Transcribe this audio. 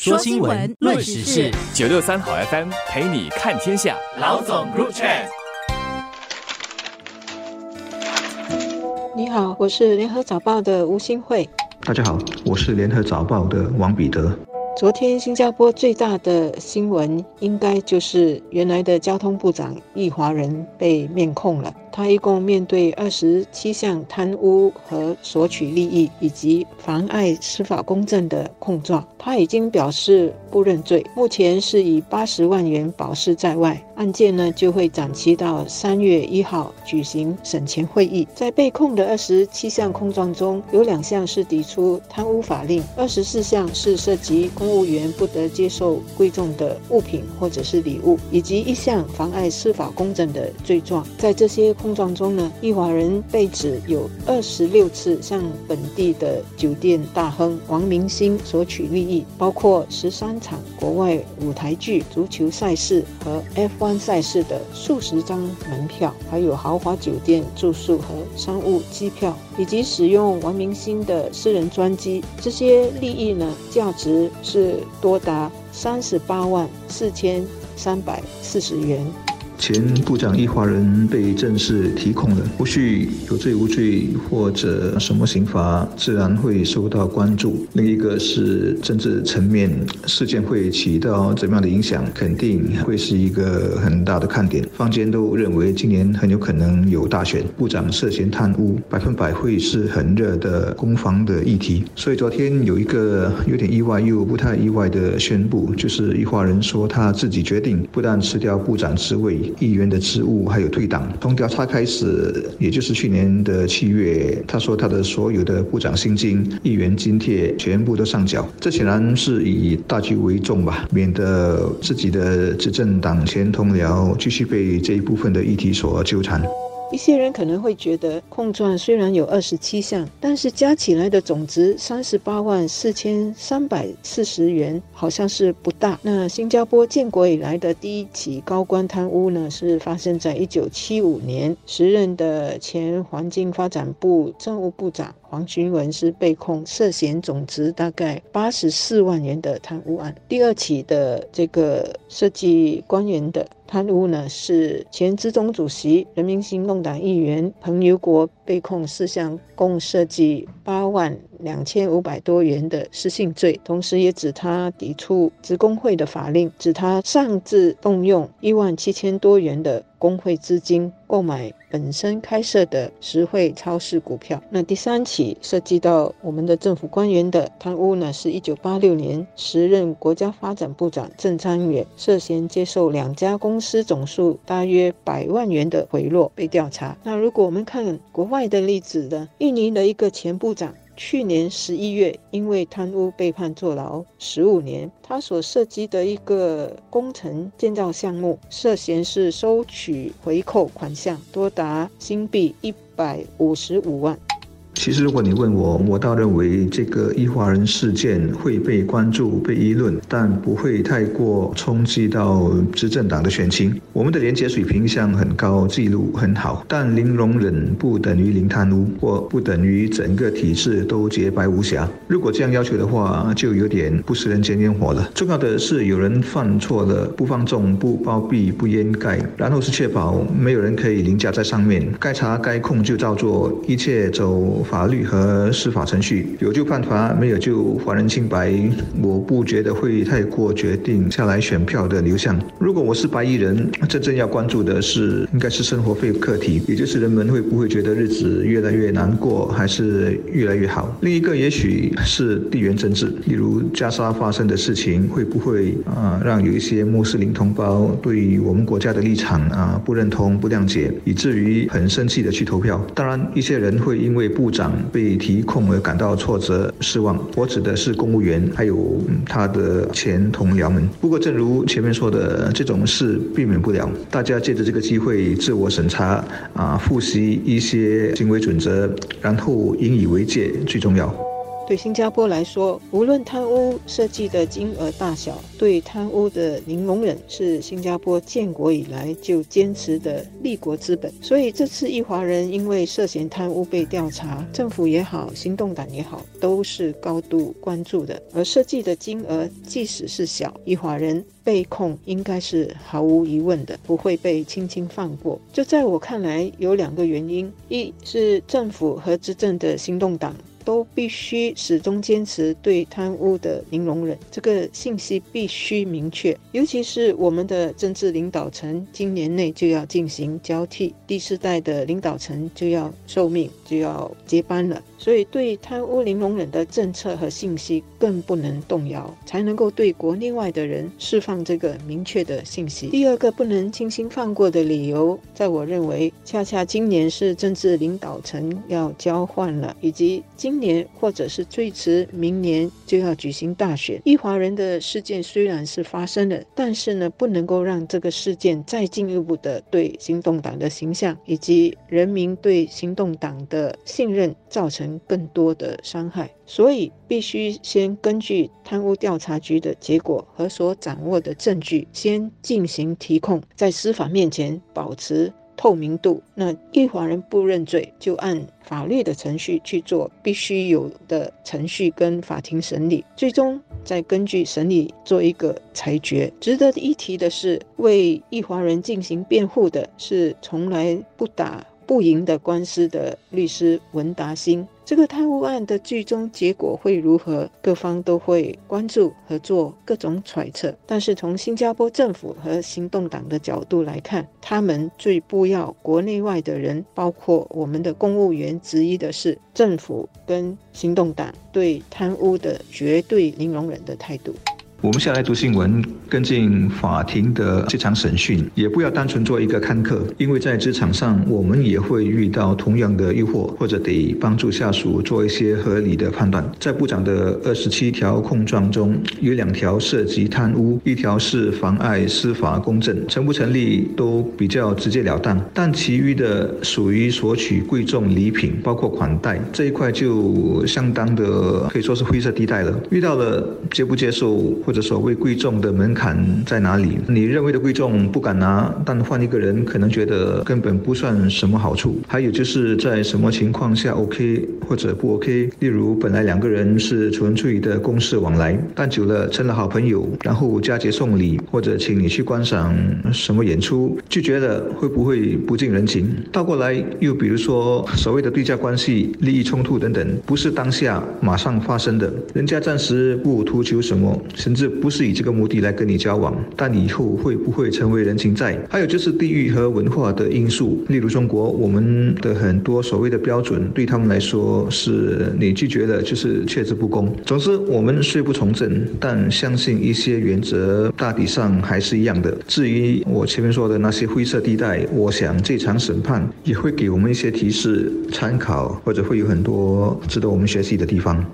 说新闻，论时事，九六三好 FM 陪你看天下。老总入场。你好，我是联合早报的吴新慧。大家好，我是联合早报的王彼得。昨天新加坡最大的新闻，应该就是原来的交通部长易华人被面控了。他一共面对二十七项贪污和索取利益以及妨碍司法公正的控状，他已经表示不认罪，目前是以八十万元保释在外。案件呢就会展期到三月一号举行审前会议。在被控的二十七项控状中，有两项是抵触贪污法令，二十四项是涉及公务员不得接受贵重的物品或者是礼物，以及一项妨碍司法公正的罪状。在这些控碰撞中呢，易华人被指有二十六次向本地的酒店大亨王明星索取利益，包括十三场国外舞台剧、足球赛事和 F1。赛事的数十张门票，还有豪华酒店住宿和商务机票，以及使用王明星的私人专机，这些利益呢，价值是多达三十八万四千三百四十元。前部长易华人被正式提控了，无需有罪无罪或者什么刑罚，自然会受到关注。另一个是政治层面，事件会起到怎么样的影响，肯定会是一个很大的看点。坊间都认为今年很有可能有大选，部长涉嫌贪污，百分百会是很热的攻防的议题。所以昨天有一个有点意外又不太意外的宣布，就是易华人说他自己决定，不但辞掉部长职位。议员的职务还有退党。从调查开始，也就是去年的七月，他说他的所有的部长薪金、议员津贴全部都上缴。这显然是以大局为重吧，免得自己的执政党前同僚继续被这一部分的议题所纠缠。一些人可能会觉得，控状虽然有二十七项，但是加起来的总值三十八万四千三百四十元，好像是不大。那新加坡建国以来的第一起高官贪污呢，是发生在一九七五年，时任的前环境发展部政务部长黄群文是被控涉嫌总值大概八十四万元的贪污案。第二起的这个涉及官员的。贪污呢，是前资中主席、人民行动党议员彭友国被控四项，共涉及八万两千五百多元的失信罪，同时也指他抵触职工会的法令，指他擅自动用一万七千多元的。工会资金购买本身开设的实惠超市股票。那第三起涉及到我们的政府官员的贪污呢，是一九八六年时任国家发展部长郑昌远涉嫌接受两家公司总数大约百万元的贿赂被调查。那如果我们看国外的例子呢，印尼的一个前部长。去年十一月，因为贪污被判坐牢十五年。他所涉及的一个工程建造项目，涉嫌是收取回扣款项多达新币一百五十五万。其实，如果你问我，我倒认为这个异华人事件会被关注、被议论，但不会太过冲击到执政党的选情。我们的廉洁水平一向很高，记录很好，但零容忍不等于零贪污，或不等于整个体制都洁白无瑕。如果这样要求的话，就有点不食人间烟火了。重要的是，有人犯错了，不放纵、不包庇、不掩盖，然后是确保没有人可以凌驾在上面，该查该控就照做，一切走。法律和司法程序有就判罚，没有就还人清白。我不觉得会太过决定下来选票的流向。如果我是白衣人，真正要关注的是应该是生活费课题，也就是人们会不会觉得日子越来越难过，还是越来越好。另一个也许是地缘政治，例如加沙发生的事情，会不会啊让有一些穆斯林同胞对我们国家的立场啊不认同、不谅解，以至于很生气的去投票。当然，一些人会因为不。长被提控而感到挫折失望，我指的是公务员，还有他的前同僚们。不过，正如前面说的，这种事避免不了。大家借着这个机会自我审查啊，复习一些行为准则，然后引以为戒，最重要。对新加坡来说，无论贪污涉及的金额大小，对贪污的零容忍是新加坡建国以来就坚持的立国之本。所以这次一华人因为涉嫌贪污被调查，政府也好，行动党也好，都是高度关注的。而涉及的金额即使是小，一华人被控应该是毫无疑问的，不会被轻轻放过。这在我看来有两个原因：一是政府和执政的行动党。都必须始终坚持对贪污的零容忍，这个信息必须明确。尤其是我们的政治领导层今年内就要进行交替，第四代的领导层就要受命，就要接班了。所以，对贪污零容忍的政策和信息更不能动摇，才能够对国内外的人释放这个明确的信息。第二个不能轻轻放过的理由，在我认为，恰恰今年是政治领导层要交换了，以及今年或者是最迟明年就要举行大选。一华人的事件虽然是发生了，但是呢，不能够让这个事件再进一步的对行动党的形象以及人民对行动党的信任造成。更多的伤害，所以必须先根据贪污调查局的结果和所掌握的证据，先进行提控，在司法面前保持透明度。那一华人不认罪，就按法律的程序去做必须有的程序跟法庭审理，最终再根据审理做一个裁决。值得一提的是，为一华人进行辩护的是从来不打。不赢的官司的律师文达兴，这个贪污案的最终结果会如何？各方都会关注和做各种揣测。但是从新加坡政府和行动党的角度来看，他们最不要国内外的人，包括我们的公务员，质疑的是政府跟行动党对贪污的绝对零容忍的态度。我们下来读新闻，跟进法庭的这场审讯，也不要单纯做一个看客，因为在职场上，我们也会遇到同样的诱惑，或者得帮助下属做一些合理的判断。在部长的二十七条控状中，有两条涉及贪污，一条是妨碍司法公正，成不成立都比较直截了当。但其余的属于索取贵重礼品，包括款待这一块，就相当的可以说是灰色地带了。遇到了接不接受？或者所谓贵重的门槛在哪里？你认为的贵重不敢拿，但换一个人可能觉得根本不算什么好处。还有就是在什么情况下 OK 或者不 OK？例如本来两个人是纯粹的公事往来，但久了成了好朋友，然后佳节送礼或者请你去观赏什么演出，拒绝了会不会不近人情？倒过来又比如说所谓的对价关系、利益冲突等等，不是当下马上发生的，人家暂时不图求什么，甚。这不是以这个目的来跟你交往，但你以后会不会成为人情债？还有就是地域和文化的因素，例如中国，我们的很多所谓的标准，对他们来说是你拒绝了就是却之不恭。总之，我们虽不从政，但相信一些原则大体上还是一样的。至于我前面说的那些灰色地带，我想这场审判也会给我们一些提示、参考，或者会有很多值得我们学习的地方。